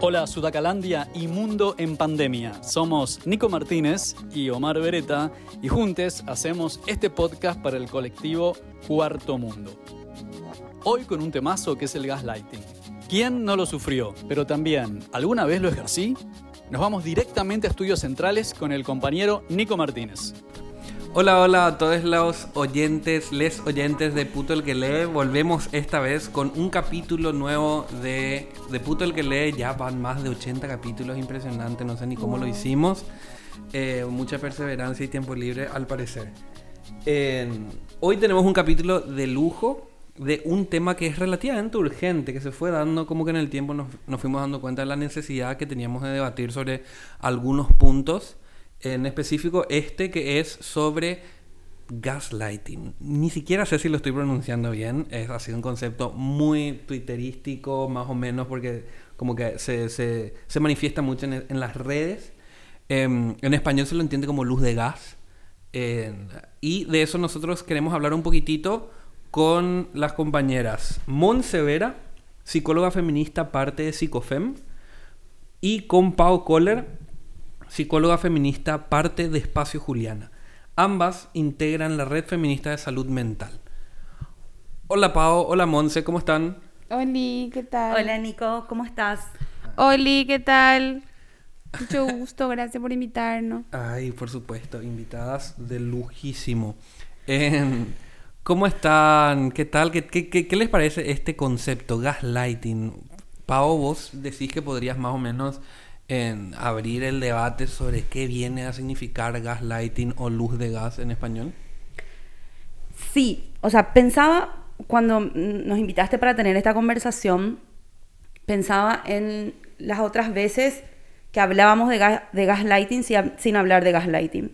Hola Sudacalandia y Mundo en Pandemia. Somos Nico Martínez y Omar Beretta y juntos hacemos este podcast para el colectivo Cuarto Mundo. Hoy con un temazo que es el gaslighting. ¿Quién no lo sufrió? Pero también, ¿alguna vez lo ejercí? Nos vamos directamente a estudios centrales con el compañero Nico Martínez. Hola, hola a todos los oyentes, les oyentes de Puto el que lee. Volvemos esta vez con un capítulo nuevo de, de Puto el que lee. Ya van más de 80 capítulos, impresionante, no sé ni cómo lo hicimos. Eh, mucha perseverancia y tiempo libre al parecer. hoy tenemos un capítulo de lujo de un tema que es relativamente urgente, que se fue dando como que en el tiempo nos, nos fuimos dando cuenta de la necesidad que teníamos de debatir sobre algunos puntos en específico este que es sobre gaslighting. Ni siquiera sé si lo estoy pronunciando bien, es así un concepto muy twitterístico, más o menos, porque como que se, se, se manifiesta mucho en, en las redes. Em, en español se lo entiende como luz de gas. y de eso nosotros queremos hablar un poquitito con las compañeras Mon Severa, psicóloga feminista, parte de Psicofem, y con Pau Kohler, psicóloga feminista, parte de Espacio Juliana. Ambas integran la Red Feminista de Salud Mental. Hola Pau, hola Monse, ¿cómo están? Oli, ¿qué tal? Hola Nico, ¿cómo estás? Oli, ¿qué tal? Mucho gusto, gracias por invitarnos. Ay, por supuesto, invitadas de lujísimo. ¿Cómo están? ¿Qué tal? ¿Qué, qué, qué, les parece este concepto, gaslighting? Pau, vos decís que podrías más o menos en abrir el debate sobre qué viene a significar gaslighting o luz de gas en español? Sí, o sea, pensaba cuando nos invitaste para tener esta conversación, pensaba en las otras veces que hablábamos de, de gaslighting sin, hablar de gaslighting.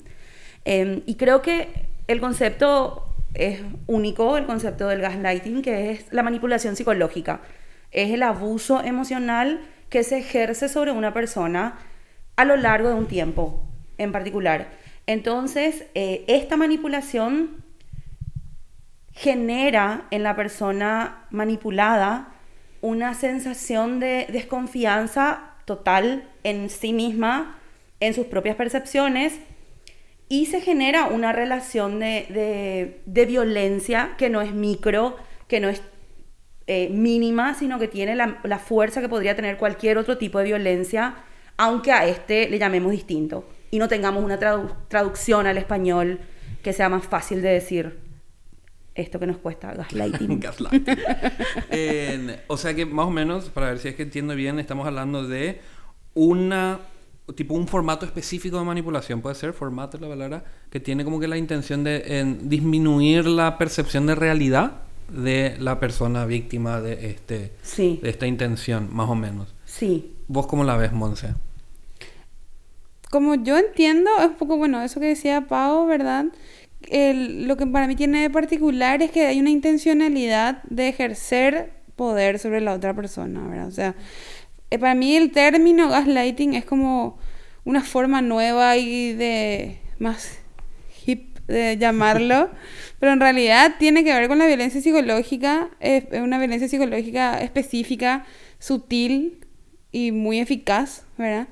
Em, y creo que el concepto es único, el concepto del gaslighting, que es la manipulación psicológica. Es el abuso emocional que se ejerce sobre una persona a lo largo de un tiempo en particular. Entonces, eh, esta manipulación genera en la persona manipulada una sensación de desconfianza total en sí misma, en sus propias percepciones, y se genera una relación de, de violencia que no es micro, que no es eh, mínima, sino que tiene la, la, fuerza que podría tener cualquier otro tipo de violencia, aunque a este le llamemos distinto y no tengamos una traducción al español que sea más fácil de decir esto que nos cuesta, gaslighting. gaslighting. o sea que más o menos, para ver si es que entiendo bien, estamos hablando de una tipo un formato específico de manipulación, puede ser formato la palabra, que tiene como que la intención de disminuir la percepción de realidad de la persona víctima de este de esta intención, más o menos. Sí. ¿Vos cómo la ves, Monse? Como yo entiendo, es un poco bueno eso que decía Pau, ¿verdad? lo que para mí tiene de particular es que hay una intencionalidad de ejercer poder sobre la otra persona, ¿verdad? O sea, eh, para mí el término gaslighting es como una forma nueva y de más de llamarlo. Pero en realidad tiene que ver con la violencia psicológica, es una violencia psicológica específica, sutil y muy eficaz, ¿verdad?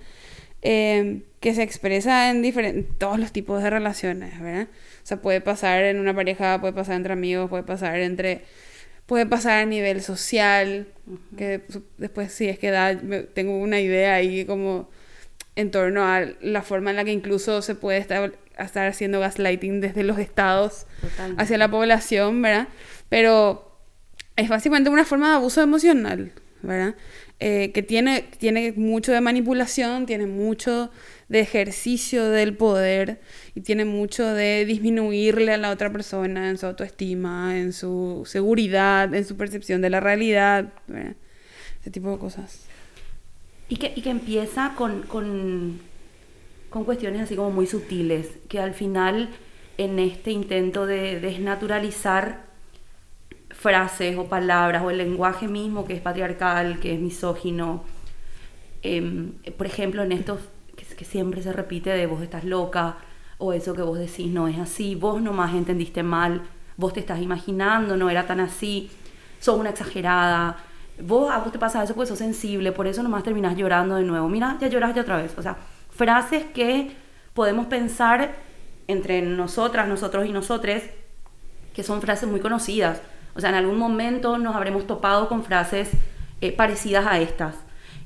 Em, que se expresa en diferentes, todos los tipos de relaciones, ¿verdad? O sea, puede pasar en una pareja, puede pasar entre amigos, puede pasar entre... Puede pasar a nivel social, que después si es que da, tengo una idea ahí como en torno a la forma en la que incluso se puede estar estar haciendo gaslighting desde los estados hacia la población, ¿verdad? Pero es básicamente una forma de abuso emocional, ¿verdad? Eh, que tiene, tiene mucho de manipulación, tiene mucho de ejercicio del poder y tiene mucho de disminuirle a la otra persona en su autoestima, en su seguridad, en su percepción de la realidad, ¿verdad? ese tipo de cosas. Y que, y que empieza con, con con cuestiones así como muy sutiles, que al final en este intento de desnaturalizar frases o palabras o el lenguaje mismo que es patriarcal, que es misógino, em, por ejemplo en estos que, siempre se repite de vos estás loca o eso que vos decís no es así, vos nomás entendiste mal, vos te estás imaginando, no era tan así, sos una exagerada, vos a vos te pasa eso porque sos sensible, por eso nomás terminás llorando de nuevo, mira, ya lloraste otra vez, o sea, frases que podemos pensar entre nosotras, nosotros y nosotres, que son frases muy conocidas, o sea, en algún momento nos habremos topado con frases eh, parecidas a estas.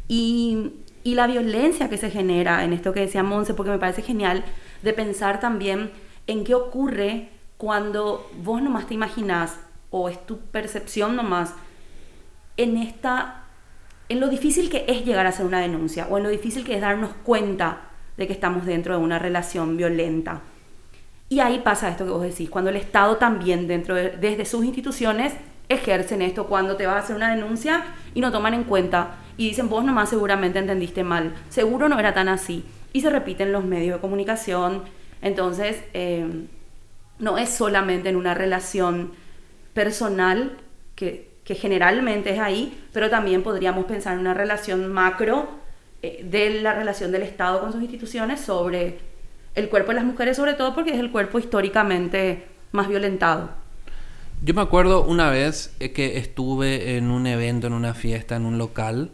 Y, la violencia que se genera en esto que decía Monse, porque me parece genial de pensar también en qué ocurre cuando vos nomás te imaginás, o es tu percepción nomás, en esta en lo difícil que es llegar a hacer una denuncia o en lo difícil que es darnos cuenta de que estamos dentro de una relación violenta. Y ahí pasa esto que vos decís, cuando el Estado también dentro de, desde sus instituciones ejercen esto cuando te vas a hacer una denuncia y no toman en cuenta y dicen vos nomás seguramente entendiste mal, seguro no era tan así y se repiten los medios de comunicación, entonces eh, no es solamente en una relación personal que, que, generalmente es ahí, pero también podríamos pensar en una relación macro eh, de la relación del Estado con sus instituciones sobre el cuerpo de las mujeres, sobre todo porque es el cuerpo históricamente más violentado. Yo me acuerdo una vez eh, que estuve en un evento, en una fiesta, en un local,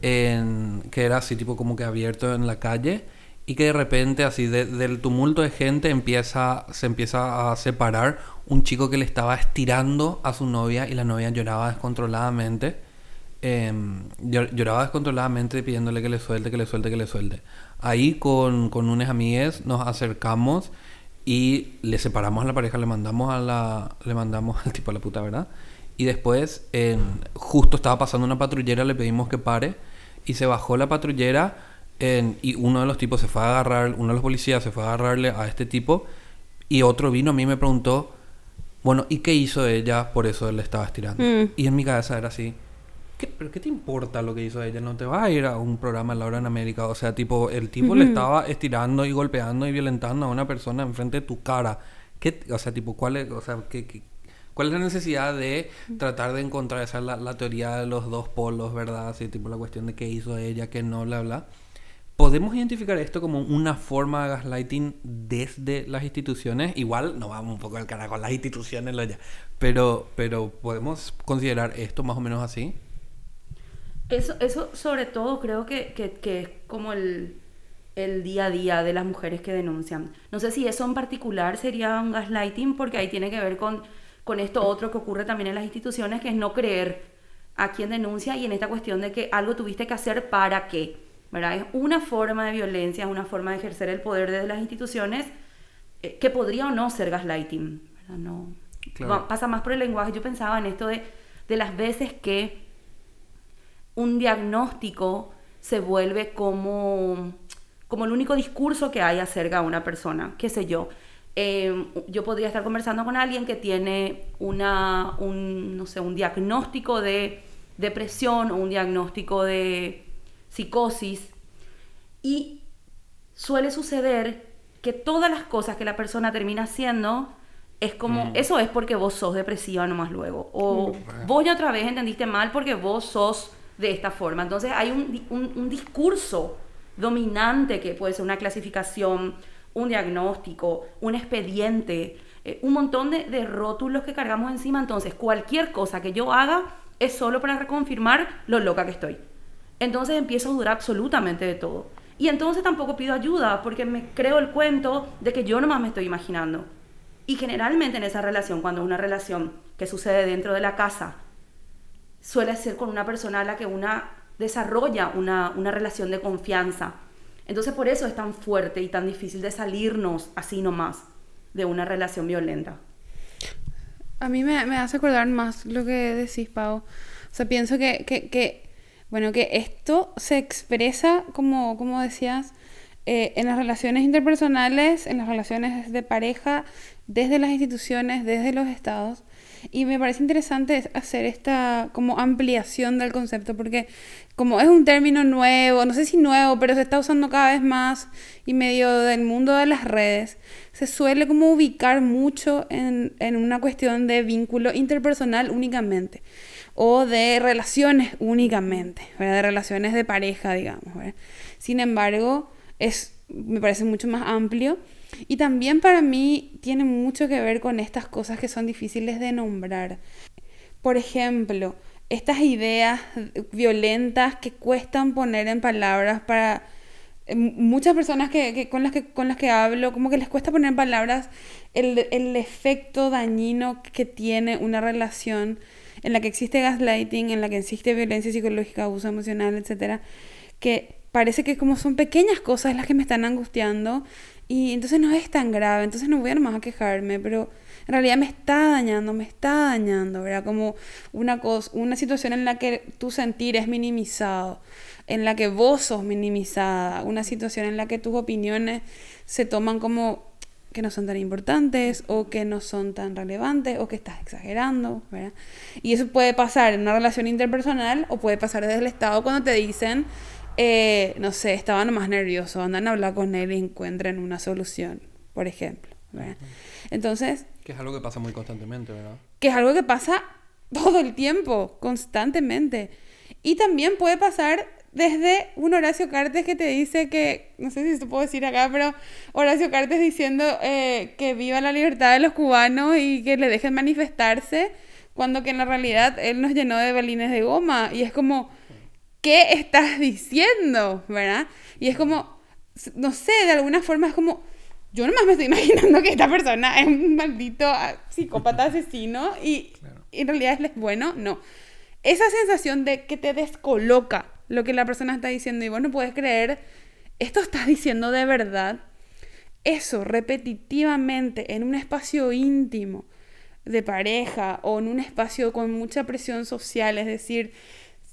en, que era así tipo como que abierto en la calle y que de repente así del tumulto de gente empieza se empieza a separar un chico que le estaba estirando a su novia y la novia lloraba descontroladamente em, lloraba descontroladamente pidiéndole que le suelte que le suelte que le suelte. Ahí con, con unas amigas nos acercamos y le separamos a la pareja le mandamos a la le mandamos al tipo a la puta verdad y después justo estaba pasando una patrullera le pedimos que pare y se bajó la patrullera y uno de los tipos se fue a agarrar, uno de los policías se fue a agarrarle a este tipo y otro vino a mí y me preguntó, bueno, ¿y qué hizo ella? Por eso él le estaba estirando. Mm. Y en mi cabeza era así, ¿qué, ¿pero qué te importa lo que hizo ella? No te vas a ir a un programa en la hora en América. O sea, tipo, el tipo le estaba estirando y golpeando y violentando a una persona enfrente de tu cara. ¿Qué, o sea, tipo, ¿cuál es, o sea, qué, ¿Cuál es la necesidad de tratar de encontrar esa la, la, teoría de los dos polos, verdad? Así, tipo la cuestión de qué hizo ella, qué no, bla, bla. ¿Podemos identificar esto como una forma de gaslighting desde las instituciones? Igual no vamos un poco al cara con las instituciones, lo ya. Pero, pero ¿podemos considerar esto más o menos así? Eso, eso sobre todo creo que, que, que es como el, el día a día de las mujeres que denuncian. No sé si eso en particular sería un gaslighting porque ahí tiene que ver con, con esto otro que ocurre también en las instituciones, que es no creer a quien denuncia y en esta cuestión de que algo tuviste que hacer para Es una forma de violencia, es una forma de ejercer el poder desde las instituciones eh, que podría o no ser gaslighting, No, pasa más por el lenguaje. Yo pensaba en esto de, de las veces que un diagnóstico se vuelve como, como el único discurso que hay acerca de una persona, qué sé yo. Em, yo podría estar conversando con alguien que tiene una, un, no sé, un diagnóstico de depresión o un diagnóstico de psicosis, y suele suceder que todas las cosas que la persona termina haciendo es como, mm. eso es porque vos sos depresiva nomás luego, o mm. vos ya otra vez entendiste mal porque vos sos de esta forma. Entonces hay un, un, discurso dominante que puede ser una clasificación, un diagnóstico, un expediente, eh, un montón de, de, rótulos que cargamos encima. Entonces, cualquier cosa que yo haga es solo para reconfirmar lo loca que estoy entonces empiezo a dudar absolutamente de todo. Y entonces tampoco pido ayuda porque me creo el cuento de que yo nomás me estoy imaginando. Y generalmente en esa relación, cuando es una relación que sucede dentro de la casa, suele ser con una persona a la que una desarrolla una, una relación de confianza. Entonces por eso es tan fuerte y tan difícil de salirnos así nomás de una relación violenta. A mí me, me hace acordar más lo que decís, Pau. O sea, pienso que, que, que bueno, que esto se expresa, como, como decías, eh, en las relaciones interpersonales, en las relaciones de pareja, desde las instituciones, desde los estados. Y me parece interesante hacer esta como ampliación del concepto, porque como es un término nuevo, no sé si nuevo, pero se está usando cada vez más y medio del mundo de las redes, se suele como ubicar mucho en, en una cuestión de vínculo interpersonal únicamente o de relaciones únicamente, de relaciones de pareja, digamos. Sin embargo, es, me parece mucho más amplio Y también para mí tiene mucho que ver con estas cosas que son difíciles de nombrar. Por ejemplo, estas ideas violentas que cuestan poner en palabras para eh, muchas personas que, con, las que, con las que hablo, como que les cuesta poner en palabras el, el efecto dañino que tiene una relación en la que existe gaslighting, en la que existe violencia psicológica, abuso emocional, etcétera, que parece que como son pequeñas cosas las que me están angustiando y entonces no es tan grave, entonces no voy a nomás a quejarme, pero en realidad me está dañando, me está dañando, ¿verdad? Como una cosa, una situación en la que tu sentir es minimizado, en la que vos sos minimizada, una situación en la que tus opiniones se toman como que no son tan importantes o que no son tan relevantes o que estás exagerando, ¿verdad? Y eso puede pasar en una relación interpersonal o puede pasar desde el Estado cuando te dicen, eh, no sé, estaban más nerviosos, andan a hablar con él y encuentren una solución, por ejemplo, ¿verdad? Entonces... Que es algo que pasa muy constantemente, ¿verdad? Que es algo que pasa todo el tiempo, constantemente. Y también puede pasar desde un Horacio Cartes que te dice que, no sé si se puedo decir acá, pero Horacio Cartes diciendo eh, que viva la libertad de los cubanos y que le dejen manifestarse, cuando que en la realidad él nos llenó de balines de goma. Y es como, ¿qué estás diciendo? ¿Verdad? Y es como, no sé, de alguna forma es como, yo nomás me estoy imaginando que esta persona es un maldito ah, psicópata asesino y, y en realidad es bueno, no. Esa sensación de que te descoloca lo que la persona está diciendo y vos no puedes creer, esto estás diciendo de verdad. Eso repetitivamente en un espacio íntimo de pareja o en un espacio con mucha presión social, es decir,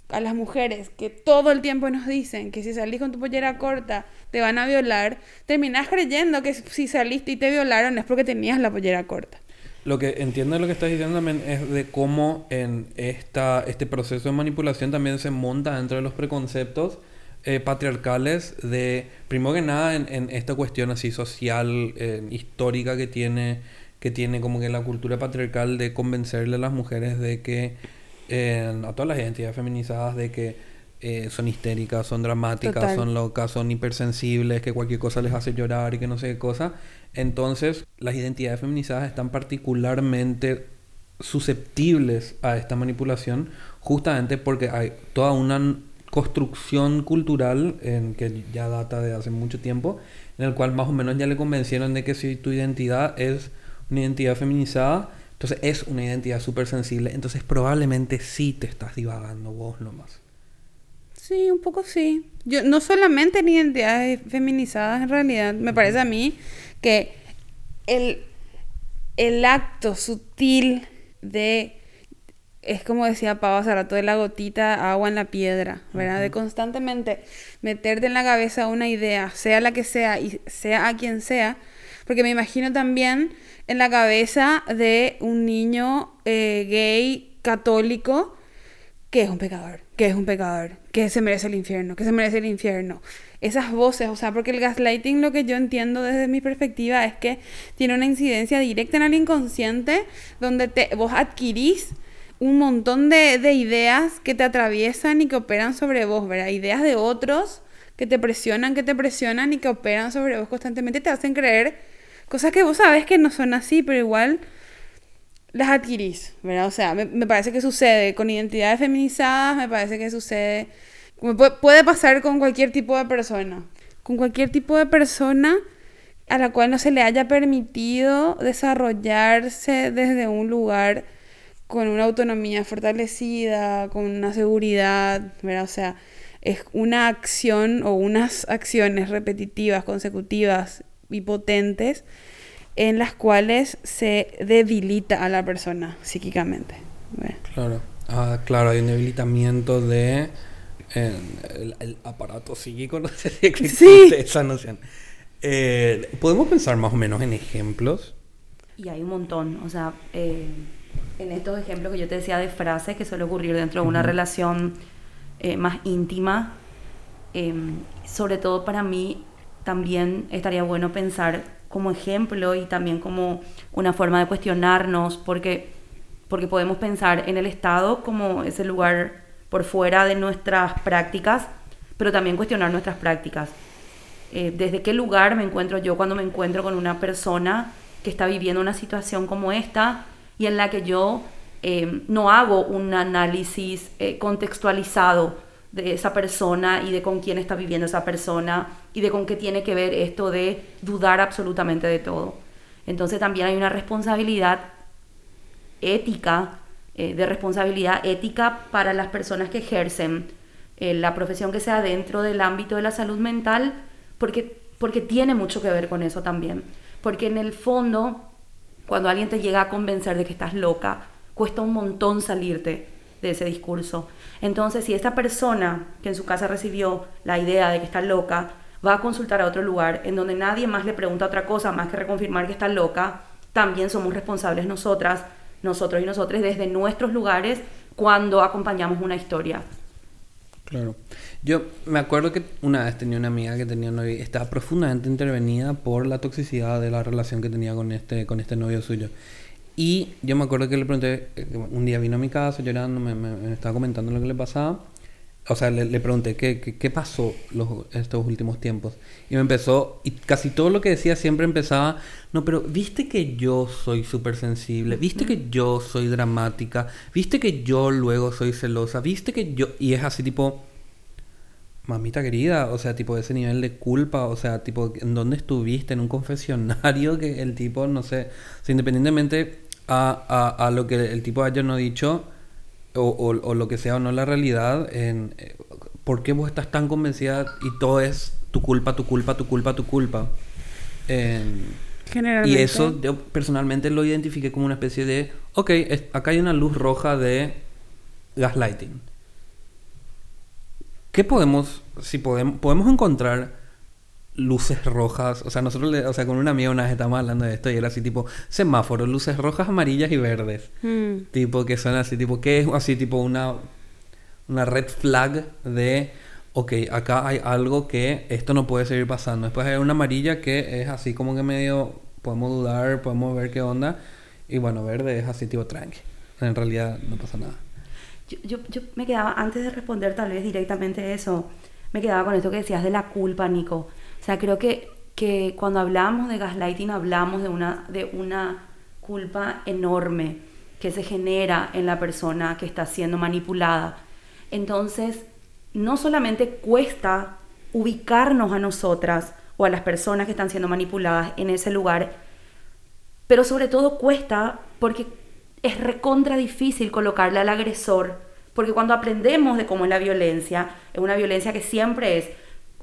a las mujeres que todo el tiempo nos dicen que si salís con tu pollera corta te van a violar, terminás creyendo que si saliste y te violaron es porque tenías la pollera corta. Lo que entiendo de lo que estás diciendo también es de cómo en esta, este proceso de manipulación también se monta dentro de los preconceptos eh, patriarcales de, primero que nada, en, esta cuestión así social, eh, histórica que tiene, que tiene como que la cultura patriarcal de convencerle a las mujeres de que, a todas las identidades feminizadas, de que eh, son histéricas, son dramáticas, son locas, son hipersensibles, que cualquier cosa les hace llorar y que no sé qué cosa. Entonces, las identidades feminizadas están particularmente susceptibles a esta manipulación justamente porque hay toda una construcción cultural en que ya data de hace mucho tiempo en el cual más o menos ya le convencieron de que si tu identidad es una identidad feminizada entonces es una identidad súper sensible entonces probablemente sí te estás divagando vos nomás Sí, un poco sí. Yo, no solamente en identidades feminizadas, en realidad, me parece a mí que el, el acto sutil de es como decía Pau hace rato de la gotita agua en la piedra, ¿verdad? De constantemente meterte en la cabeza una idea, sea la que sea y sea a quien sea, porque me imagino también en la cabeza de un niño eh, gay católico que es un pecador, que es un pecador, que se merece el infierno, que se merece el infierno. Esas voces, o sea, porque el gaslighting lo que yo entiendo desde mi perspectiva es que tiene una incidencia directa en el inconsciente donde te, vos adquirís un montón de, de ideas que te atraviesan y que operan sobre vos, ¿verdad? Ideas de otros que te presionan, que te presionan y que operan sobre vos constantemente, te hacen creer cosas que vos sabes que no son así, pero igual las adquirís, ¿verdad? O sea, me, parece que sucede con identidades feminizadas, me parece que sucede, puede, pasar con cualquier tipo de persona, con cualquier tipo de persona a la cual no se le haya permitido desarrollarse desde un lugar con una autonomía fortalecida, con una seguridad, ¿verdad? O sea, es una acción o unas acciones repetitivas, consecutivas y potentes en las cuales se debilita a la persona psíquicamente. Claro, ah, claro, hay un debilitamiento de el, aparato psíquico, no sé si existe esa noción. Eh, ¿Podemos pensar más o menos en ejemplos? Y hay un montón, o sea, eh, en estos ejemplos que yo te decía de frases que suele ocurrir dentro de una relación eh, más íntima, sobre todo para mí también estaría bueno pensar como ejemplo y también como una forma de cuestionarnos, porque, porque podemos pensar en el Estado como ese lugar por fuera de nuestras prácticas, pero también cuestionar nuestras prácticas. Eh, ¿Desde qué lugar me encuentro yo cuando me encuentro con una persona que está viviendo una situación como esta y en la que yo eh, no hago un análisis eh, contextualizado de esa persona y de con quién está viviendo esa persona y de con qué tiene que ver esto de dudar absolutamente de todo. Entonces también hay una responsabilidad ética, eh, de responsabilidad ética para las personas que ejercen la profesión que sea dentro del ámbito de la salud mental, porque, porque tiene mucho que ver con eso también. Porque en el fondo, cuando alguien te llega a convencer de que estás loca, cuesta un montón salirte de ese discurso. Entonces, si esta persona que en su casa recibió la idea de que está loca, va a consultar a otro lugar en donde nadie más le pregunta otra cosa más que reconfirmar que está loca, también somos responsables nosotras, nosotros y nosotros desde nuestros lugares cuando acompañamos una historia. Claro. Yo me acuerdo que una vez tenía una amiga que tenía un novio, estaba profundamente intervenida por la toxicidad de la relación que tenía con este, con este novio suyo. Y yo me acuerdo que le pregunté, eh, un día vino a mi casa llorando, me, me, estaba comentando lo que le pasaba. O sea, le, le pregunté qué, qué, pasó los, estos últimos tiempos. Y me empezó, y casi todo lo que decía siempre empezaba, no, pero viste que yo soy súper sensible, viste que yo soy dramática, viste que yo luego soy celosa, viste que yo... Y es así tipo, mamita querida, o sea, tipo ese nivel de culpa, o sea, tipo, ¿en dónde estuviste? En un confesionario que el tipo, no sé, o sea, independientemente a, a, lo que el tipo haya no dicho, o, o, lo que sea o no la realidad, en, eh, ¿por qué vos estás tan convencida y todo es tu culpa, tu culpa, tu culpa, tu culpa? Y eso yo personalmente lo identifiqué como una especie de, ok, acá hay una luz roja de gaslighting. ¿Qué podemos, si podemos, podemos encontrar luces rojas. O sea, nosotros, o sea, con una amiga una vez estábamos hablando de esto y era así tipo semáforo, luces rojas, amarillas y verdes. Hmm. Tipo que son así, tipo, que es así, tipo una, una red flag de, ok, acá hay algo que esto no puede seguir pasando. Después hay una amarilla que es así como que medio, podemos dudar, podemos ver qué onda. Y bueno, verde es así tipo tranqui. En realidad no pasa nada. Yo, yo, yo me quedaba, antes de responder tal vez directamente eso, me quedaba con esto que decías de la culpa, Nico. O sea, creo que, que cuando hablamos de gaslighting hablamos de una, de una culpa enorme que se genera en la persona que está siendo manipulada. Entonces, no solamente cuesta ubicarnos a nosotras o a las personas que están siendo manipuladas en ese lugar, pero sobre todo cuesta porque es recontra difícil colocarle al agresor, porque cuando aprendemos de cómo es la violencia, es una violencia que siempre es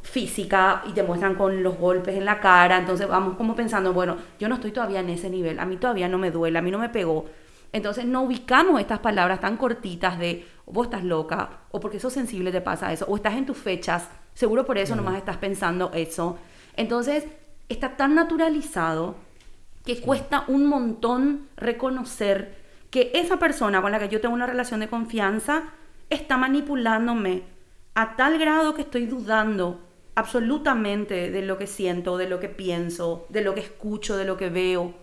física y te muestran con los golpes en la cara, entonces vamos como pensando, bueno, yo no estoy todavía en ese nivel, a mí todavía no me duele, a mí no me pegó. Entonces no ubicamos estas palabras tan cortitas de vos estás loca o porque sos sensible te pasa eso o estás en tus fechas, seguro por eso nomás estás pensando eso. Entonces está tan naturalizado que cuesta un montón reconocer que esa persona con la que yo tengo una relación de confianza está manipulándome a tal grado que estoy dudando absolutamente de lo que siento, de lo que pienso, de lo que escucho, de lo que veo.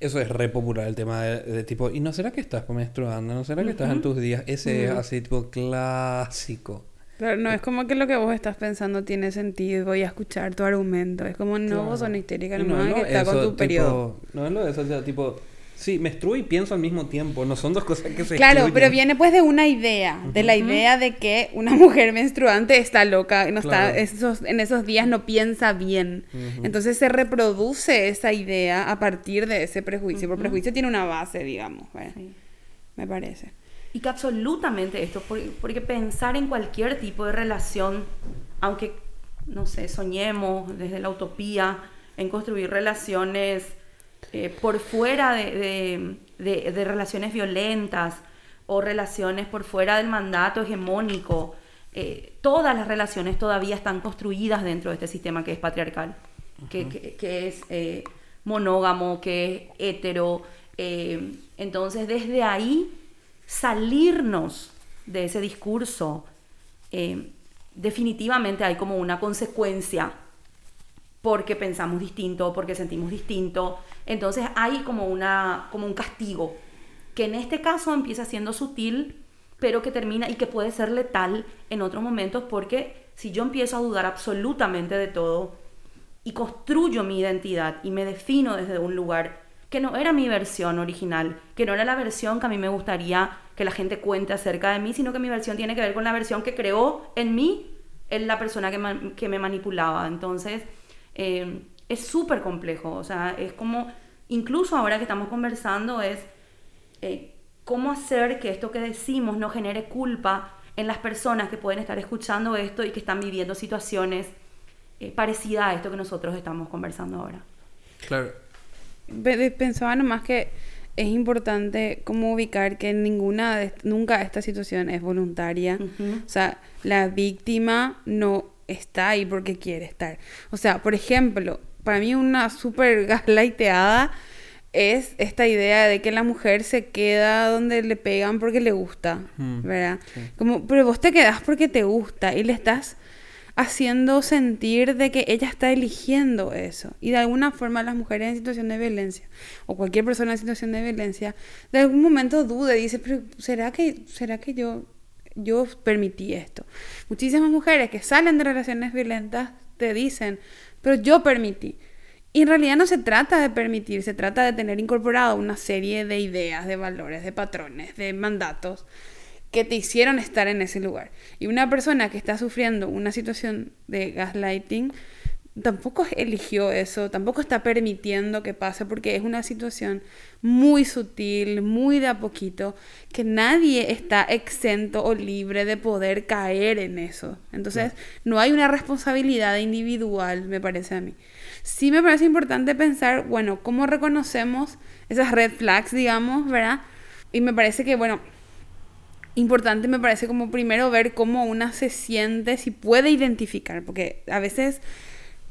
Eso es re popular el tema de, tipo, ¿y no será que estás menstruando? ¿No será que estás en tus días? Ese es así tipo clásico. Pero no es como que lo que vos estás pensando tiene sentido, voy a escuchar tu argumento. Es como, no, vos son histérica, no, no, que está con tu periodo. No es lo de eso, o sea, tipo, Sí, menstruo y pienso al mismo tiempo, no son dos cosas que se Claro, pero viene pues de una idea, de la idea de que una mujer menstruante está loca, no está, esos, en esos días no piensa bien. Entonces se reproduce esa idea a partir de ese prejuicio, porque prejuicio tiene una base, digamos, me parece. Y que absolutamente esto, porque pensar en cualquier tipo de relación, aunque, no sé, soñemos desde la utopía en construir relaciones eh, por fuera de, relaciones violentas o relaciones por fuera del mandato hegemónico. Eh, todas las relaciones todavía están construidas dentro de este sistema que es patriarcal, que, es eh, monógamo, que es hetero. entonces, desde ahí, salirnos de ese discurso, definitivamente hay como una consecuencia porque pensamos distinto, porque sentimos distinto. Entonces hay como, una, como un castigo, que en este caso empieza siendo sutil, pero que termina y que puede ser letal en otros momentos, porque si yo empiezo a dudar absolutamente de todo, y construyo mi identidad y me defino desde un lugar que no era mi versión original, que no era la versión que a mí me gustaría que la gente cuente acerca de mí, sino que mi versión tiene que ver con la versión que creó en mí en la persona que, me manipulaba. Entonces, eh, es súper complejo, o sea, es como, incluso ahora que estamos conversando, es eh, cómo hacer que esto que decimos no genere culpa en las personas que pueden estar escuchando esto y que están viviendo situaciones eh, parecidas a esto que nosotros estamos conversando ahora. Claro. Pe- Pensaba nomás que es importante como ubicar que ninguna de, nunca esta situación es voluntaria. Ujú. O sea, la víctima no está ahí porque quiere estar. O sea, por ejemplo, para mí una súper gaslighteada es esta idea de que la mujer se queda donde le pegan porque le gusta, Mm, ¿verdad? sí. Como, pero vos te quedás porque te gusta y le estás haciendo sentir de que ella está eligiendo eso. Y de alguna forma las mujeres en situación de violencia, o cualquier persona en situación de violencia, de algún momento duda y dice, pero ¿será que, será que yo, yo permití esto? Muchísimas mujeres que salen de relaciones violentas te dicen, pero yo permití. Y en realidad no se trata de permitir, se trata de tener incorporado una serie de ideas, de valores, de patrones, de mandatos que te hicieron estar en ese lugar. Y una persona que está sufriendo una situación de gaslighting tampoco eligió eso, tampoco está permitiendo que pase porque es una situación muy sutil, muy de a poquito, que nadie está exento o libre de poder caer en eso. Entonces, no hay una responsabilidad individual, me parece a mí. Sí me parece importante pensar, bueno, cómo reconocemos esas red flags, digamos, ¿verdad? Y me parece que, bueno, importante me parece como primero ver cómo una se siente, si puede identificar, porque a veces,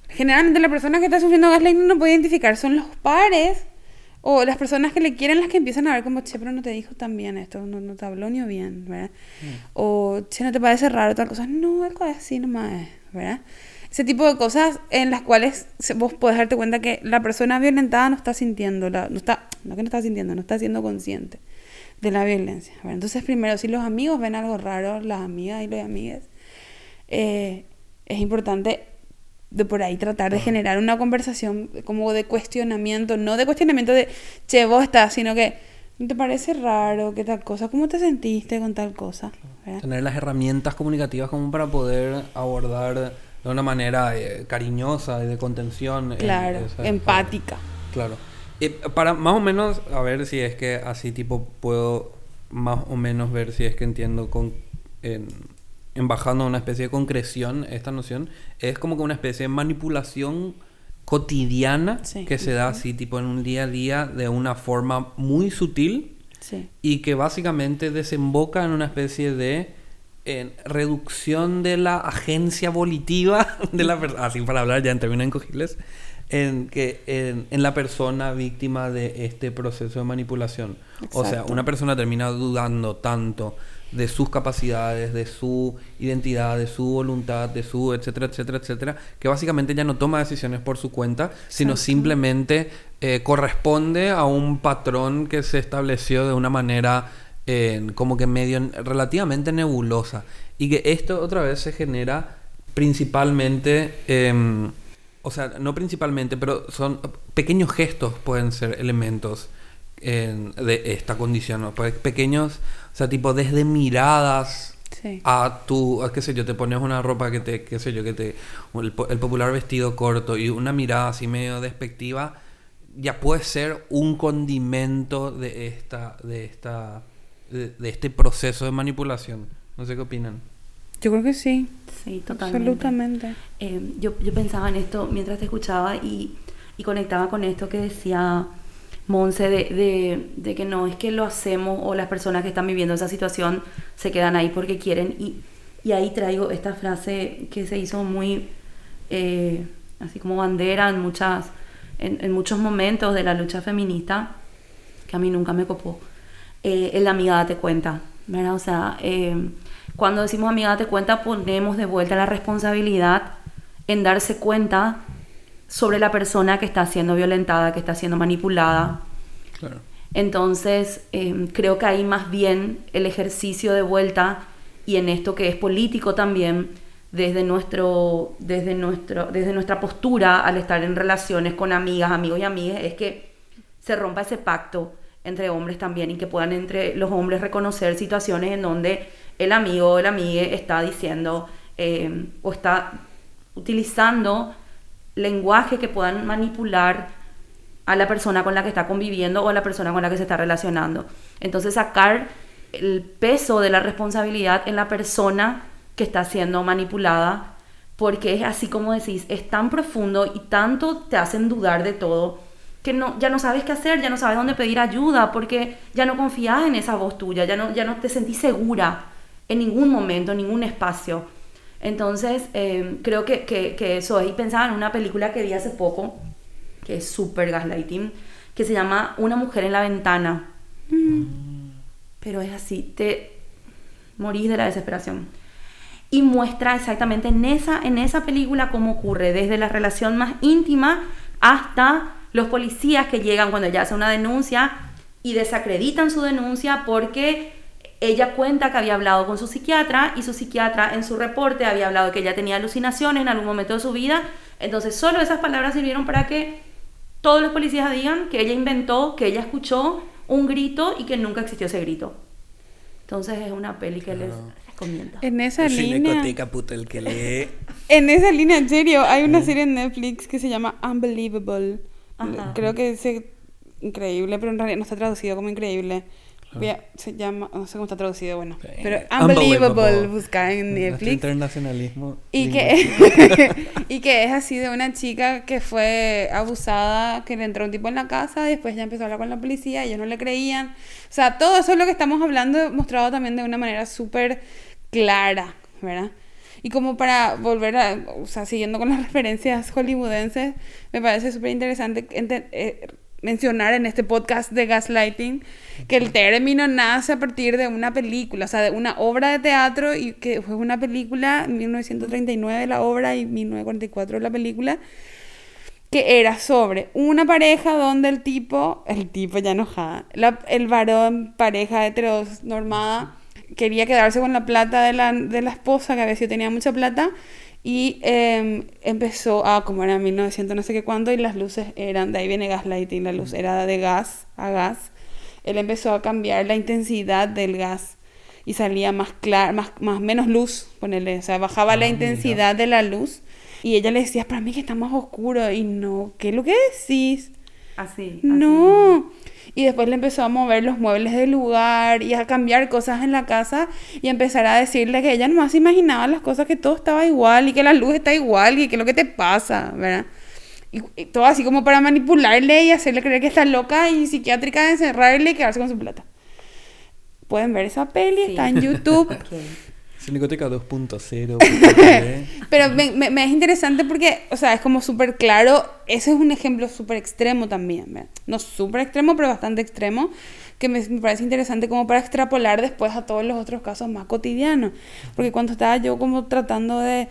generalmente la persona que está sufriendo gaslighting no puede identificar, son los pares o las personas que le quieren las que empiezan a ver como, che, pero no te dijo tan bien esto, no, no te habló ni bien, ¿verdad? O, che, ¿no te parece raro tal cosa? No, algo así nomás ¿verdad? Ese tipo de cosas en las cuales vos podés darte cuenta que la persona violentada no está sintiendo, la, no está, no que no está sintiendo, no está siendo consciente de la violencia. ¿verdad? Entonces, primero, si los amigos ven algo raro, las amigas y los amigues, eh, es importante de por ahí tratar de generar una conversación como de cuestionamiento, no de cuestionamiento de, che, vos estás, sino que, ¿no te parece raro que tal cosa? ¿Cómo te sentiste con tal cosa? ¿verdad? Tener las herramientas comunicativas como para poder abordar de una manera eh, cariñosa y de contención. eh, Claro, empática. Claro. Para más o menos, a ver si es que así tipo puedo más o menos ver si es que entiendo con en, en bajando a una especie de concreción esta noción, es como que una especie de manipulación cotidiana Sí. que se da así tipo en un día a día de una forma muy sutil Sí. y que básicamente desemboca en una especie de en reducción de la agencia volitiva de la persona, así para hablar ya en términos en, que, en, en la persona víctima de este proceso de manipulación. O sea, una persona termina dudando tanto de sus capacidades, de su identidad, de su voluntad, de su etcétera, etcétera, etcétera, que básicamente ya no toma decisiones por su cuenta, sino Exacto. simplemente eh, corresponde a un patrón que se estableció de una manera eh, como que medio relativamente nebulosa. Y que esto otra vez se genera principalmente, em, o sea, no principalmente, pero son pequeños gestos pueden ser elementos en- de esta condición, ¿no? Pues pequeños, o sea, tipo desde miradas Sí. a tu, a qué sé yo, te pones una ropa que te, qué sé yo, que te, el, el popular vestido corto y una mirada así medio despectiva, ya puede ser un condimento de esta, de esta, de, de este proceso de manipulación. No sé qué opinan. Yo creo que sí. Sí, totalmente. Absolutamente. Eh, yo, yo pensaba en esto mientras te escuchaba y, y conectaba con esto que decía Monse de, de, de que no es que lo hacemos o las personas que están viviendo esa situación se quedan ahí porque quieren. Y, y ahí traigo esta frase que se hizo muy eh, así como bandera en, muchas, en, en muchos momentos de la lucha feminista, que a mí nunca me copó. Eh, el amiga date cuenta, ¿verdad? O sea, eh, cuando decimos amiga date cuenta, ponemos de vuelta la responsabilidad en darse cuenta sobre la persona que está siendo violentada, que está siendo manipulada. Claro. Entonces, eh, creo que ahí más bien el ejercicio de vuelta y en esto que es político también, desde, nuestro, desde, nuestro, desde nuestra postura al estar en relaciones con amigas, amigos y amigas, es que se rompa ese pacto entre hombres también y que puedan entre los hombres reconocer situaciones en donde el amigo o el amigue está diciendo eh, o está utilizando lenguaje que puedan manipular a la persona con la que está conviviendo o a la persona con la que se está relacionando. Entonces sacar el peso de la responsabilidad en la persona que está siendo manipulada, porque es así como decís, es tan profundo y tanto te hacen dudar de todo que no, ya no sabes qué hacer, ya no sabes dónde pedir ayuda, porque ya no confías en esa voz tuya, ya no, ya no te sentís segura en ningún momento, en ningún espacio. Entonces, eh, creo que, que, que, eso, y pensaba en una película que vi hace poco, que es súper gaslighting, que se llama Una mujer en la ventana. Mm. Pero es así, te morís de la desesperación. Y muestra exactamente en esa, en esa película cómo ocurre, desde la relación más íntima hasta los policías que llegan cuando ella hace una denuncia y desacreditan su denuncia porque ella cuenta que había hablado con su psiquiatra y su psiquiatra en su reporte había hablado que ella tenía alucinaciones en algún momento de su vida. Entonces solo esas palabras sirvieron para que todos los policías digan que ella inventó, que ella escuchó un grito y que nunca existió ese grito. Entonces es una peli que les recomiendo. En esa línea... el que lee. En esa línea, en serio, hay una serie en Netflix que se llama Unbelievable. Creo que es increíble, pero en realidad no está traducido como increíble se llama, no sé cómo está traducido, bueno. Pero Unbelievable, busca en Netflix. internacionalismo. Y que, y que es así de una chica que fue abusada, que le entró un tipo en la casa, y después ya empezó a hablar con la policía, ellos no le creían. O sea, todo eso es lo que estamos hablando, mostrado también de una manera súper clara, ¿verdad? Y como para volver a, o sea, siguiendo con las referencias hollywoodenses, me parece súper interesante eh, mencionar en este podcast de gaslighting que el término nace a partir de una película, o sea, de una obra de teatro y que fue una película, 1939 la obra y 1944 la película, que era sobre una pareja donde el tipo, el tipo ya enojada, el varón, pareja heteronormada, quería quedarse con la plata de la, de la esposa, que a veces tenía mucha plata, y em, empezó a, como era 1900 no sé qué cuándo, y las luces eran, de ahí viene gaslighting, la luz era de gas a gas. Él empezó a cambiar la intensidad del gas y salía más claro, más, más menos luz, ponerle, o sea, bajaba la ah, intensidad de la luz. Y ella le decía, para mí que está más oscuro. Y no, ¿qué es lo que decís? Así. No. Y después le empezó a mover los muebles del lugar y a cambiar cosas en la casa y empezar a decirle que ella nomás imaginaba las cosas, que todo estaba igual y que la luz está igual y que es lo que te pasa, ¿verdad? Y, todo así como para manipularle y hacerle creer que está loca y psiquiátrica de encerrarle y quedarse con su plata. Pueden ver esa peli, está en YouTube. Cinecoteca 2.0. Pero me, me, es interesante porque, o sea, es como súper claro. Ese es un ejemplo súper extremo también. No súper extremo, pero bastante extremo. Que me, me, parece interesante como para extrapolar después a todos los otros casos más cotidianos. Porque cuando estaba yo como tratando de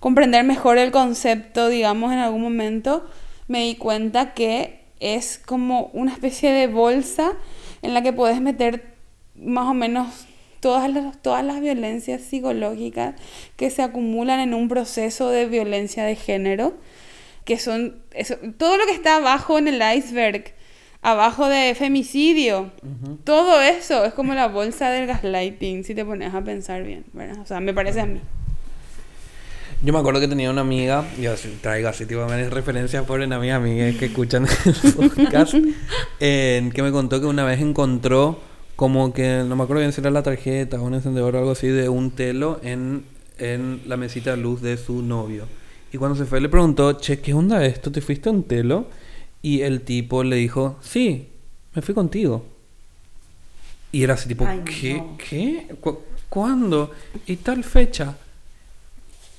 comprender mejor el concepto, digamos, en algún momento, me di cuenta que es como una especie de bolsa en la que puedes meter más o menos todas las, todas las violencias psicológicas que se acumulan en un proceso de violencia de género, que son eso, todo lo que está abajo en el iceberg, abajo de femicidio, todo eso es como la bolsa del gaslighting, si te pones a pensar bien, ¿verdad? O sea, me parece a mí. Yo me acuerdo que tenía una amiga, yo traigo así tipo referencias por una amiga amiga que escuchan el podcast, que me contó que una vez encontró como que, no me acuerdo bien si era la tarjeta o un encendedor o algo así, de un telo en, en la mesita de luz de su novio. Y cuando se fue le preguntó, che, ¿qué onda esto? ¿Te fuiste a un telo? Y el tipo le dijo, sí, me fui contigo. Y era así tipo, ¿qué? ¿Qué? ¿Cuándo? ¿Y tal fecha?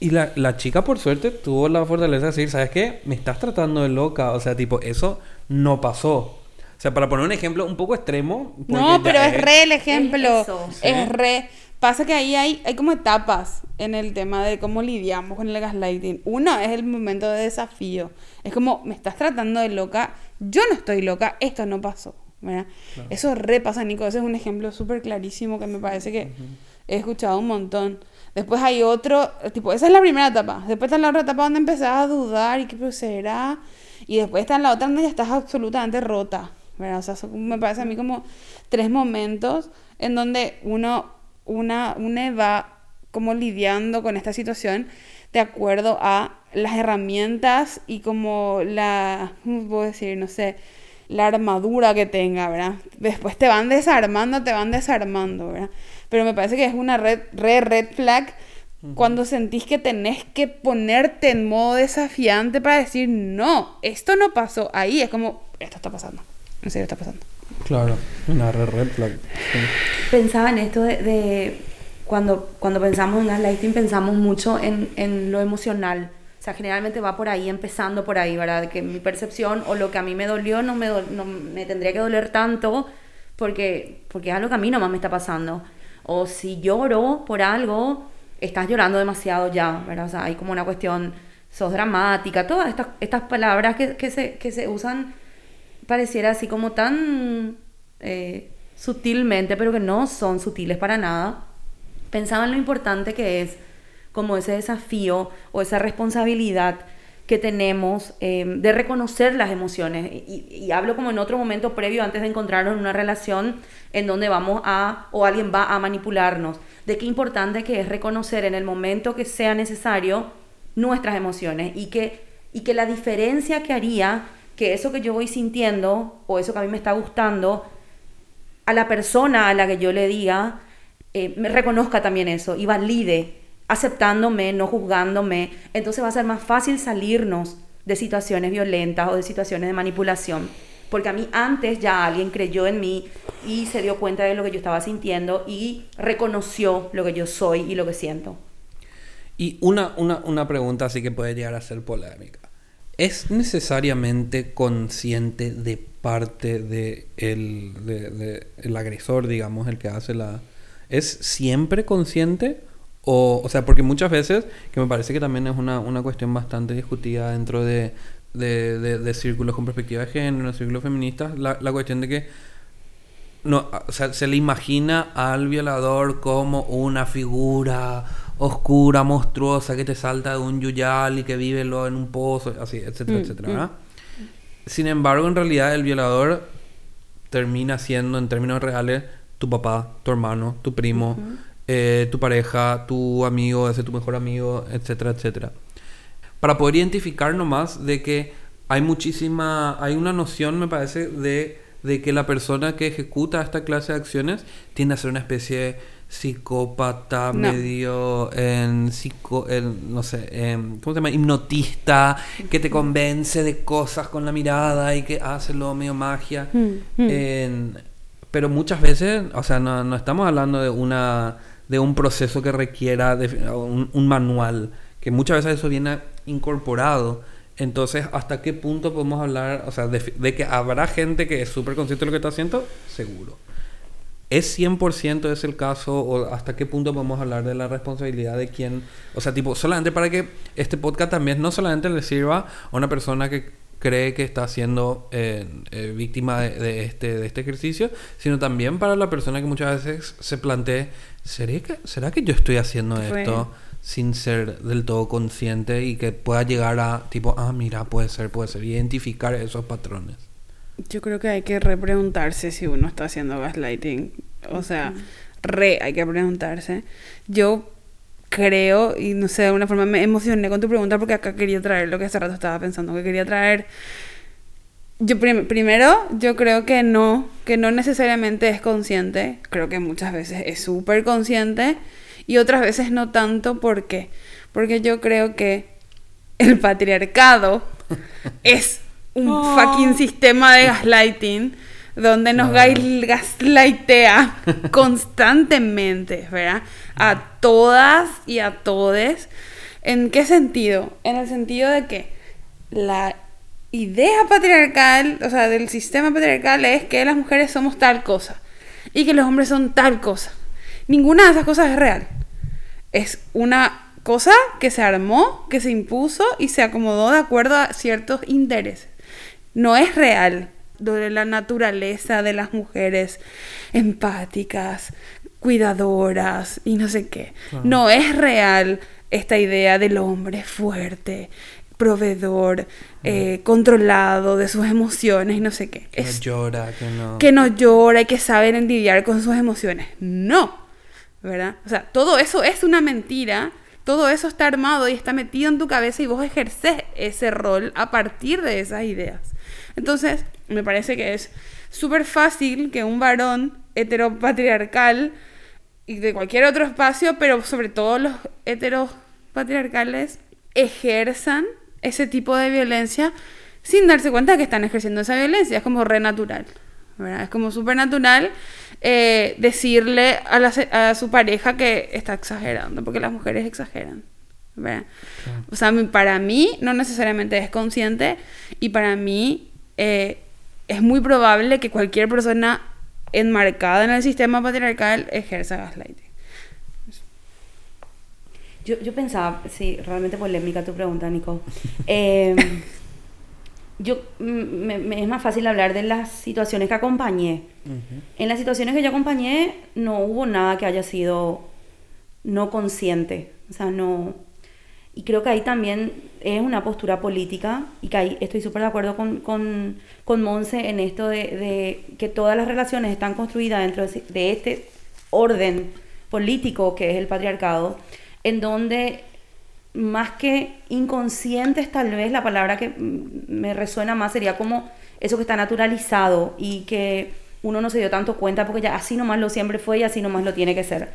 Y la, la, chica, por suerte, tuvo la fortaleza de decir, ¿sabes qué? Me estás tratando de loca. O sea, tipo, eso no pasó. O sea, para poner un ejemplo un poco extremo. No, pero es, re el ejemplo. Es, re. Pasa que ahí hay, hay como etapas en el tema de cómo lidiamos con el gaslighting. Uno es el momento de desafío. Es como, me estás tratando de loca, yo no estoy loca, esto no pasó. ¿verdad? Eso re pasa, Nico. Ese es un ejemplo súper clarísimo que me parece que he escuchado un montón. Después hay otro, tipo, esa es la primera etapa. Después está la otra etapa donde empezás a dudar y qué procederá. Y después está en la otra donde ya estás absolutamente rota. ¿Verdad? O sea, son- me parece a mí como tres momentos en donde uno, una, una va como lidiando con esta situación de acuerdo a las herramientas y como la, ¿cómo puedo decir? No sé, la armadura que tenga, ¿verdad? Después te van desarmando, te van desarmando, ¿verdad? Pero me parece que es una red, re red flag cuando sentís que tenés que ponerte en modo desafiante para decir, no, esto no pasó ahí, es como, esto está pasando, en serio está pasando. Claro, una red, red flag. sí. Pensaba en esto de, de cuando, cuando pensamos en gaslighting, pensamos mucho en, en lo emocional. O sea, generalmente va por ahí, empezando por ahí, ¿verdad? Que mi percepción o lo que a mí me dolió no me, dol- no me tendría que doler tanto porque, porque es algo que a mí nomás me está pasando. O si lloro por algo, estás llorando demasiado ya, ¿verdad? O sea, hay como una cuestión, sos dramática, todas estas, estas palabras que, que, se, que se usan pareciera así como tan eh, sutilmente, pero que no son sutiles para nada. Pensaba en lo importante que es como ese desafío o esa responsabilidad que tenemos eh, de reconocer las emociones. Y, y hablo como en otro momento previo, antes de encontrarnos en una relación en donde vamos a, o alguien va a manipularnos, de qué importante que es reconocer en el momento que sea necesario nuestras emociones y que, y que la diferencia que haría que eso que yo voy sintiendo o eso que a mí me está gustando, a la persona a la que yo le diga, eh, me reconozca también eso y valide, aceptándome, no juzgándome. Entonces va a ser más fácil salirnos de situaciones violentas o de situaciones de manipulación. Porque a mí antes ya alguien creyó en mí y se dio cuenta de lo que yo estaba sintiendo y reconoció lo que yo soy y lo que siento. Y una, una, una pregunta así que puede llegar a ser polémica. ¿Es necesariamente consciente de parte de el, de- de el agresor, digamos, el que hace la... ¿Es siempre consciente? O, o sea, porque muchas veces, que me parece que también es una, una cuestión bastante discutida dentro de, de, círculos con perspectiva de género, círculos feministas, la, la cuestión de que no, o sea, se le imagina al violador como una figura oscura, monstruosa, que te salta de un yuyal y que vive en un pozo, así, etcétera, Mm, etcétera. mm. Sin embargo, en realidad el violador termina siendo, en términos reales, tu papá, tu hermano, tu primo, eh, tu pareja, tu amigo, ese tu mejor amigo, etcétera, etcétera. Para poder identificar nomás de que hay muchísima, hay una noción, me parece, de, de que la persona que ejecuta esta clase de acciones tiende a ser una especie de psicópata, No. medio en psico, en, no sé, en- ¿cómo se llama? Hipnotista, que te convence de cosas con la mirada y que hace lo medio magia. Mm, mm. En- pero muchas veces, o sea, no, no estamos hablando de una de un proceso que requiera de- un, un manual, que muchas veces eso viene incorporado. Entonces, ¿hasta qué punto podemos hablar, o sea, de, de que habrá gente que es súper consciente de lo que está haciendo? Seguro. ¿Es 100% ese el caso? ¿O hasta qué punto podemos hablar de la responsabilidad de quién? O sea, tipo, solamente para que este podcast también no solamente le sirva a una persona que cree que está siendo eh, eh, víctima de, de este, de este ejercicio, sino también para la persona que muchas veces se plantee, ¿seré que, ¿será que yo estoy haciendo esto sin ser del todo consciente y que pueda llegar a, tipo, ah, mira, puede ser, puede ser, identificar esos patrones? Yo creo que hay que repreguntarse si uno está haciendo gaslighting. O sea, re hay que preguntarse. Yo creo, y no sé, de alguna forma me emocioné con tu pregunta porque acá quería traer lo que hace rato estaba pensando, que quería traer... Yo prim- primero, yo creo que no, que no necesariamente es consciente, creo que muchas veces es súper consciente y otras veces no tanto, ¿por qué? Porque yo creo que el patriarcado es un Oh. fucking sistema de gaslighting donde nos gai- gaslightea constantemente, ¿verdad? A todas y a todes. ¿En qué sentido? En el sentido de que la idea patriarcal, o sea, del sistema patriarcal es que las mujeres somos tal cosa y que los hombres son tal cosa. Ninguna de esas cosas es real. Es una cosa que se armó, que se impuso y se acomodó de acuerdo a ciertos intereses. No es real. de la naturaleza de las mujeres empáticas, cuidadoras y no sé qué. No es real esta idea del hombre fuerte, proveedor, eh, controlado de sus emociones y no sé qué. Que Es- no llora, que no... que no llora y que saben lidiar con sus emociones. No, ¿verdad? O sea, todo eso es una mentira, todo eso está armado y está metido en tu cabeza y vos ejerces ese rol a partir de esas ideas. Entonces, me parece que es súper fácil que un varón heteropatriarcal y de cualquier otro espacio, pero sobre todo los heteropatriarcales, ejerzan ese tipo de violencia sin darse cuenta de que están ejerciendo esa violencia. Es como re natural. ¿verdad? Es como súper natural eh, decirle a, la a su pareja que está exagerando, porque las mujeres exageran. ¿verdad? O sea, para mí no necesariamente es consciente y para mí eh, es muy probable que cualquier persona enmarcada en el sistema patriarcal ejerza gaslighting. Yo, yo pensaba, sí, realmente polémica tu pregunta, Nico. Eh, yo, mm, me, me es más fácil hablar de las situaciones que acompañé. En las situaciones que yo acompañé no hubo nada que haya sido no consciente. O sea, no... Y creo que ahí también es una postura política y que ahí estoy súper de acuerdo con, con, con Monse en esto de, de que todas las relaciones están construidas dentro de, este orden político que es el patriarcado, en donde más que inconscientes tal vez la palabra que me resuena más sería como eso que está naturalizado y que uno no se dio tanto cuenta porque ya así nomás lo siempre fue y así nomás lo tiene que ser.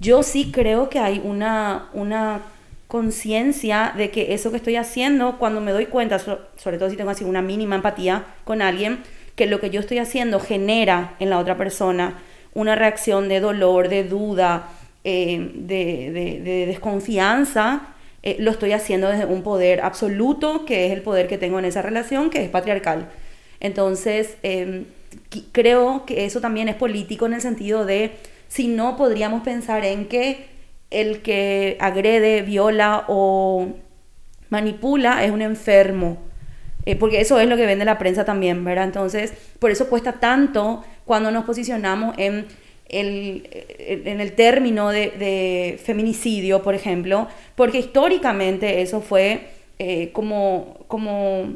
Yo sí creo que hay una, una conciencia de que eso que estoy haciendo, cuando me doy cuenta, so- sobre todo si tengo así una mínima empatía con alguien, que lo que yo estoy haciendo genera en la otra persona una reacción de dolor, de duda, eh, de, de- de desconfianza, eh, lo estoy haciendo desde un poder absoluto, que es el poder que tengo en esa relación, que es patriarcal. Entonces, qui- creo que eso también es político en el sentido de, si no, podríamos pensar en que el que agrede, viola o manipula es un enfermo. Eh, porque eso es lo que vende la prensa también, ¿verdad? Entonces, por eso cuesta tanto cuando nos posicionamos en el, en el término de, feminicidio, por ejemplo, porque históricamente eso fue eh, como, como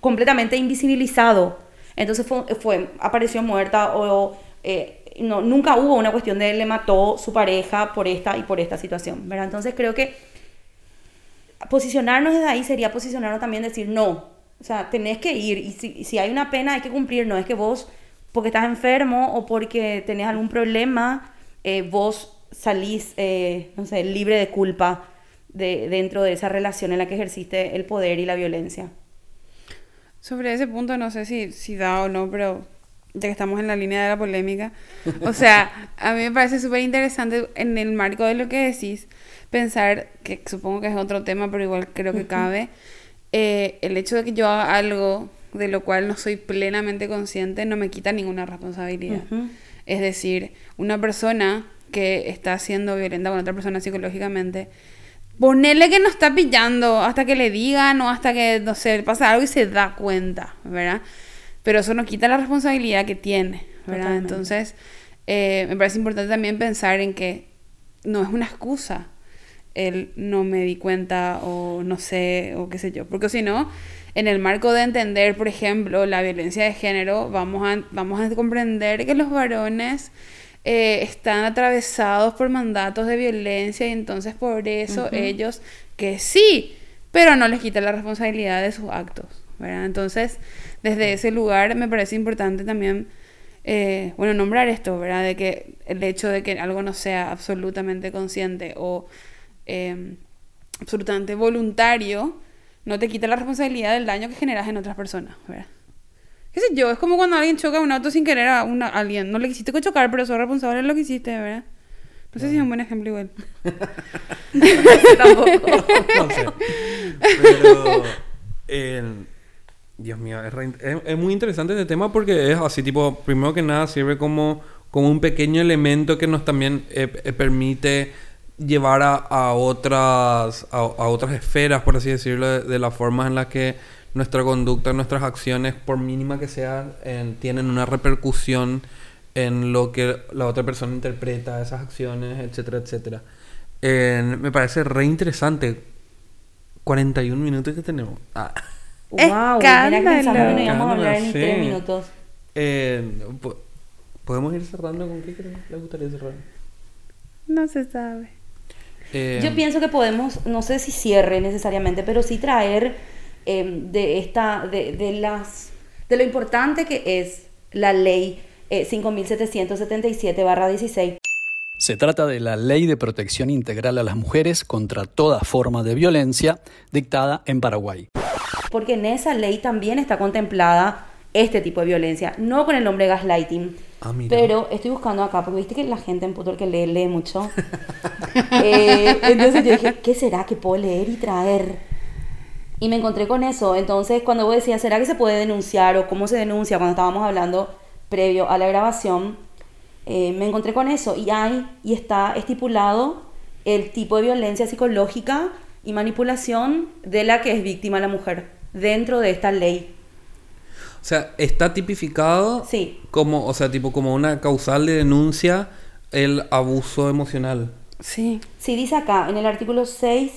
completamente invisibilizado. Entonces fue, apareció muerta o eh, no, nunca hubo una cuestión de le mató su pareja por esta y por esta situación, ¿verdad? Entonces creo que posicionarnos desde ahí sería posicionarnos también decir no, o sea, tenés que ir y si, si hay una pena hay que cumplir, no es que vos porque estás enfermo o porque tenés algún problema, eh, vos salís, eh, no sé, libre de culpa de, dentro de esa relación en la que ejerciste el poder y la violencia. Sobre ese punto no sé si, si da o no, pero ya que estamos en la línea de la polémica, o sea, a mí me parece súper interesante en el marco de lo que decís, pensar, que supongo que es otro tema, pero igual creo que cabe, eh, el hecho de que yo haga algo de lo cual no soy plenamente consciente no me quita ninguna responsabilidad. Ujú. Es decir, una persona que está siendo violenta con otra persona psicológicamente, ponele que no está pillando hasta que le digan o hasta que, no sé, pasa algo y se da cuenta, ¿verdad? Pero eso no quita la responsabilidad que tiene, ¿verdad? Totalmente. Entonces, eh, me parece importante también pensar en que no es una excusa el no me di cuenta o no sé o qué sé yo, porque si no, en el marco de entender, por ejemplo, la violencia de género, vamos a, vamos a comprender que los varones eh, están atravesados por mandatos de violencia y entonces por eso ellos que sí, pero no les quita la responsabilidad de sus actos, ¿verdad? Entonces, desde ese lugar me parece importante también, eh, bueno, nombrar esto, ¿verdad? De que el hecho de que algo no sea absolutamente consciente o eh, absolutamente voluntario no te quita la responsabilidad del daño que generas en otras personas, ¿verdad? ¿Qué sé yo? Es como cuando alguien choca un auto sin querer a, una, a alguien. No le quisiste chocar, pero sos responsable de lo que hiciste, ¿verdad? No sé si es un buen ejemplo igual. Tampoco. no sé. Pero. eh, Dios mío, es, re- es- es muy interesante este tema porque es así, tipo, primero que nada sirve como, como un pequeño elemento que nos también eh, eh, permite llevar a, a otras a, a otras esferas, por así decirlo, de, de las formas en las que nuestra conducta, nuestras acciones, por mínima que sea, en- tienen una repercusión en lo que la otra persona interpreta esas acciones, etcétera, etcétera. Me parece re interesante. 41 minutos que tenemos. Ah. Wow, Escándalo. íbamos a hablar Sí. tres minutos. Po- ¿Podemos ir cerrando con qué gustaría cerrar? No se sabe. Eh, Yo pienso que podemos, no sé si cierre necesariamente, pero sí traer eh, de esta, de, de las, de lo importante que es la ley eh, 5777-16 Se trata de la Ley de Protección Integral a las Mujeres contra toda forma de violencia dictada en Paraguay. Porque en esa ley también está contemplada este tipo de violencia, no con el nombre gaslighting. Ah. Pero estoy buscando acá, porque viste que la gente en Puto que lee, lee mucho. Eh, entonces yo dije, ¿qué será que puedo leer y traer? Y me encontré con eso. Entonces, cuando vos decías, ¿será que se puede denunciar o cómo se denuncia? Cuando estábamos hablando previo a la grabación, eh, me encontré con eso. Y hay, y está estipulado el tipo de violencia psicológica y manipulación de la que es víctima la mujer dentro de esta ley. O sea, está tipificado Sí. como, o sea, tipo como una causal de denuncia el abuso emocional. Sí. Sí, dice acá, en el artículo 6,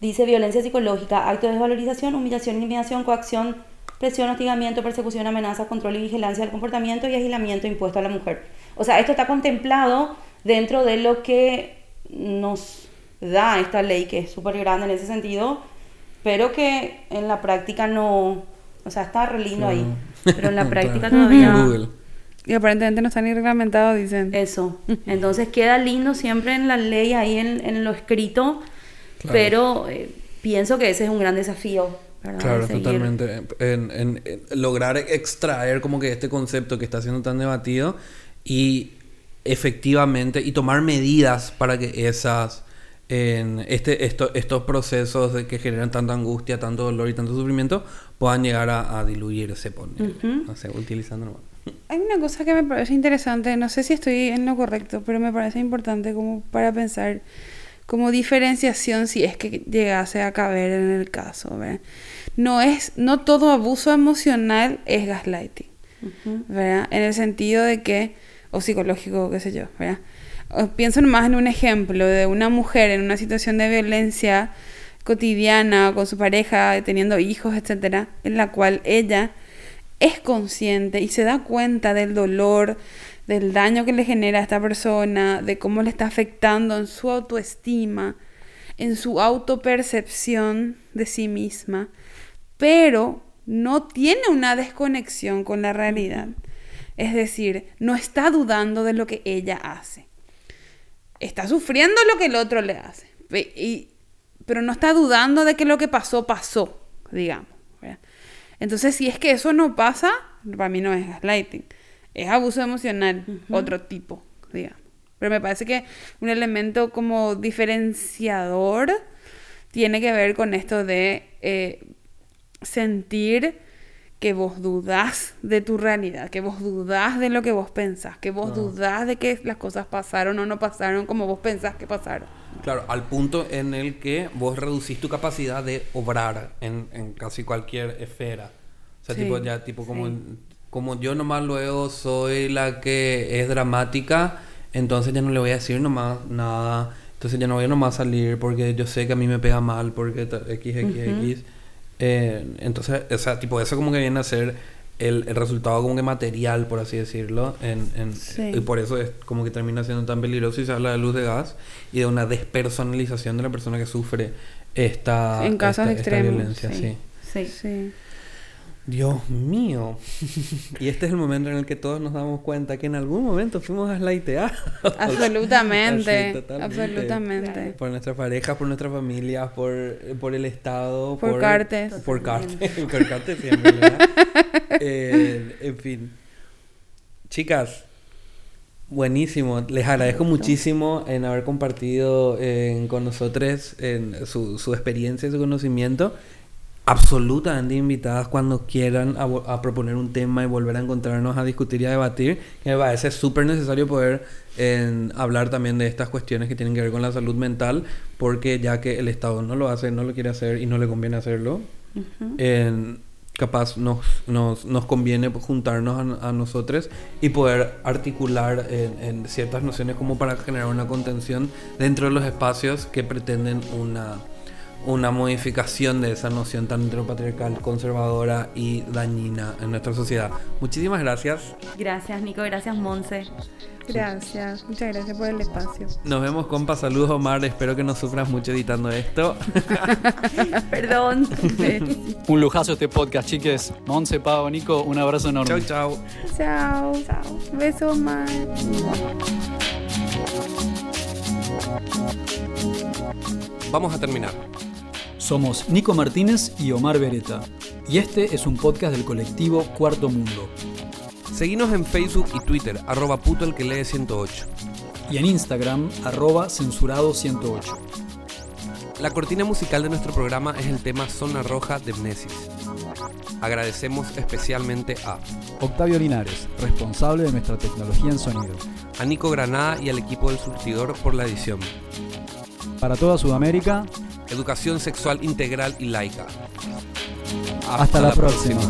dice violencia psicológica, acto de desvalorización, humillación, intimidación, coacción, presión, hostigamiento, persecución, amenaza, control y vigilancia del comportamiento y aislamiento impuesto a la mujer. O sea, esto está contemplado dentro de lo que nos da esta ley, que es súper grande en ese sentido, pero que en la práctica no... O sea, está re lindo ahí, pero en la práctica todavía... Google. Y aparentemente no está ni reglamentado, dicen. Eso. Entonces queda lindo siempre en la ley, ahí en, en lo escrito, pero eh, pienso que ese es un gran desafío. ¿verdad? Claro, totalmente. En, en- en lograr extraer como que este concepto que está siendo tan debatido y efectivamente y tomar medidas para que esas en este esto- estos procesos de que generan tanta angustia, tanto dolor y tanto sufrimiento puedan llegar a, a diluirse, poner, no sé, utilizando nomás. Hay una cosa que me parece interesante, no sé si estoy en lo correcto, pero me parece importante como para pensar como diferenciación si es que llegase a caber en el caso, ¿verdad? No es no todo abuso emocional es gaslighting, ¿verdad? En el sentido de que o psicológico, qué sé yo, ¿verdad? Pienso nomás en un ejemplo de una mujer en una situación de violencia cotidiana con su pareja, teniendo hijos, etcétera, en la cual ella es consciente y se da cuenta del dolor, del daño que le genera a esta persona, de cómo le está afectando en su autoestima, en su autopercepción de sí misma, pero no tiene una desconexión con la realidad. Es decir, no está dudando de lo que ella hace. Está sufriendo lo que el otro le hace. Y- pero no está dudando de que lo que pasó, pasó, digamos. ¿verdad? Entonces, si es que eso no pasa, para mí no es gaslighting. Es abuso emocional, otro tipo, digamos. Pero me parece que un elemento como diferenciador tiene que ver con esto de eh, sentir que vos dudás de tu realidad, que vos dudás de lo que vos pensás, que vos dudás de que las cosas pasaron o no pasaron como vos pensás que pasaron. Claro, al punto en el que vos reducís tu capacidad de obrar en, en casi cualquier esfera. O sea, Sí, tipo, ya, tipo, como, como yo nomás luego soy la que es dramática, entonces ya no le voy a decir nomás nada. Entonces ya no voy a nomás salir porque yo sé que a mí me pega mal porque X, X, X. Eh, entonces, o sea, tipo, eso como que viene a ser el, el resultado como que material, por así decirlo. En, en- Sí. Y por eso es como que termina siendo tan peligroso y se habla de luz de gas y de una despersonalización de la persona que sufre esta, En casos esta- violencia. sí. sí. Sí. Sí. Dios mío. y este es el momento en el que todos nos damos cuenta que en algún momento fuimos aslaiteados. Absolutamente, Así, absolutamente. Por nuestras parejas, por nuestras familias, por, por el Estado. Por Cartes. Por Cartes. por Cartes siempre, ¿verdad? Eh, en fin. Chicas, buenísimo. Les agradezco muchísimo en haber compartido eh, con nosotros en su, su experiencia y su conocimiento. Absolutamente invitadas cuando quieran a, a proponer un tema y volver a encontrarnos a discutir y a debatir. Que me parece súper necesario poder hablar también de estas cuestiones que tienen que ver con la salud mental, porque ya que el Estado no lo hace, no lo quiere hacer y no le conviene hacerlo, en- capaz nos, nos, nos conviene juntarnos a, a nosotros y poder articular en, en ciertas nociones como para generar una contención dentro de los espacios que pretenden una una modificación de esa noción tan heteropatriarcal, conservadora y dañina en nuestra sociedad. Muchísimas gracias. Gracias, Nico. Gracias, Monse. Gracias, muchas gracias por el espacio. Nos vemos, compa. Saludos, Omar. Espero que no sufras mucho editando esto. Perdón. Un lujazo este podcast, chiques. Monse, Pau, Nico, un abrazo enorme. chau, chau. Chao. Chao. Besos más. Vamos a terminar. Somos Nico Martínez y Omar Beretta. Y este es un podcast del colectivo Cuarto Mundo. Seguinos en Facebook y Twitter, arroba puto el que lee 108. Y en Instagram, arroba censurado108. La cortina musical de nuestro programa es el tema Zona Roja de Mnesis. Agradecemos especialmente a, Octavio Linares, responsable de nuestra tecnología en sonido. a Nico Granada y al equipo del surtidor por la edición para toda Sudamérica. Educación sexual integral y laica. Hasta, la, próxima.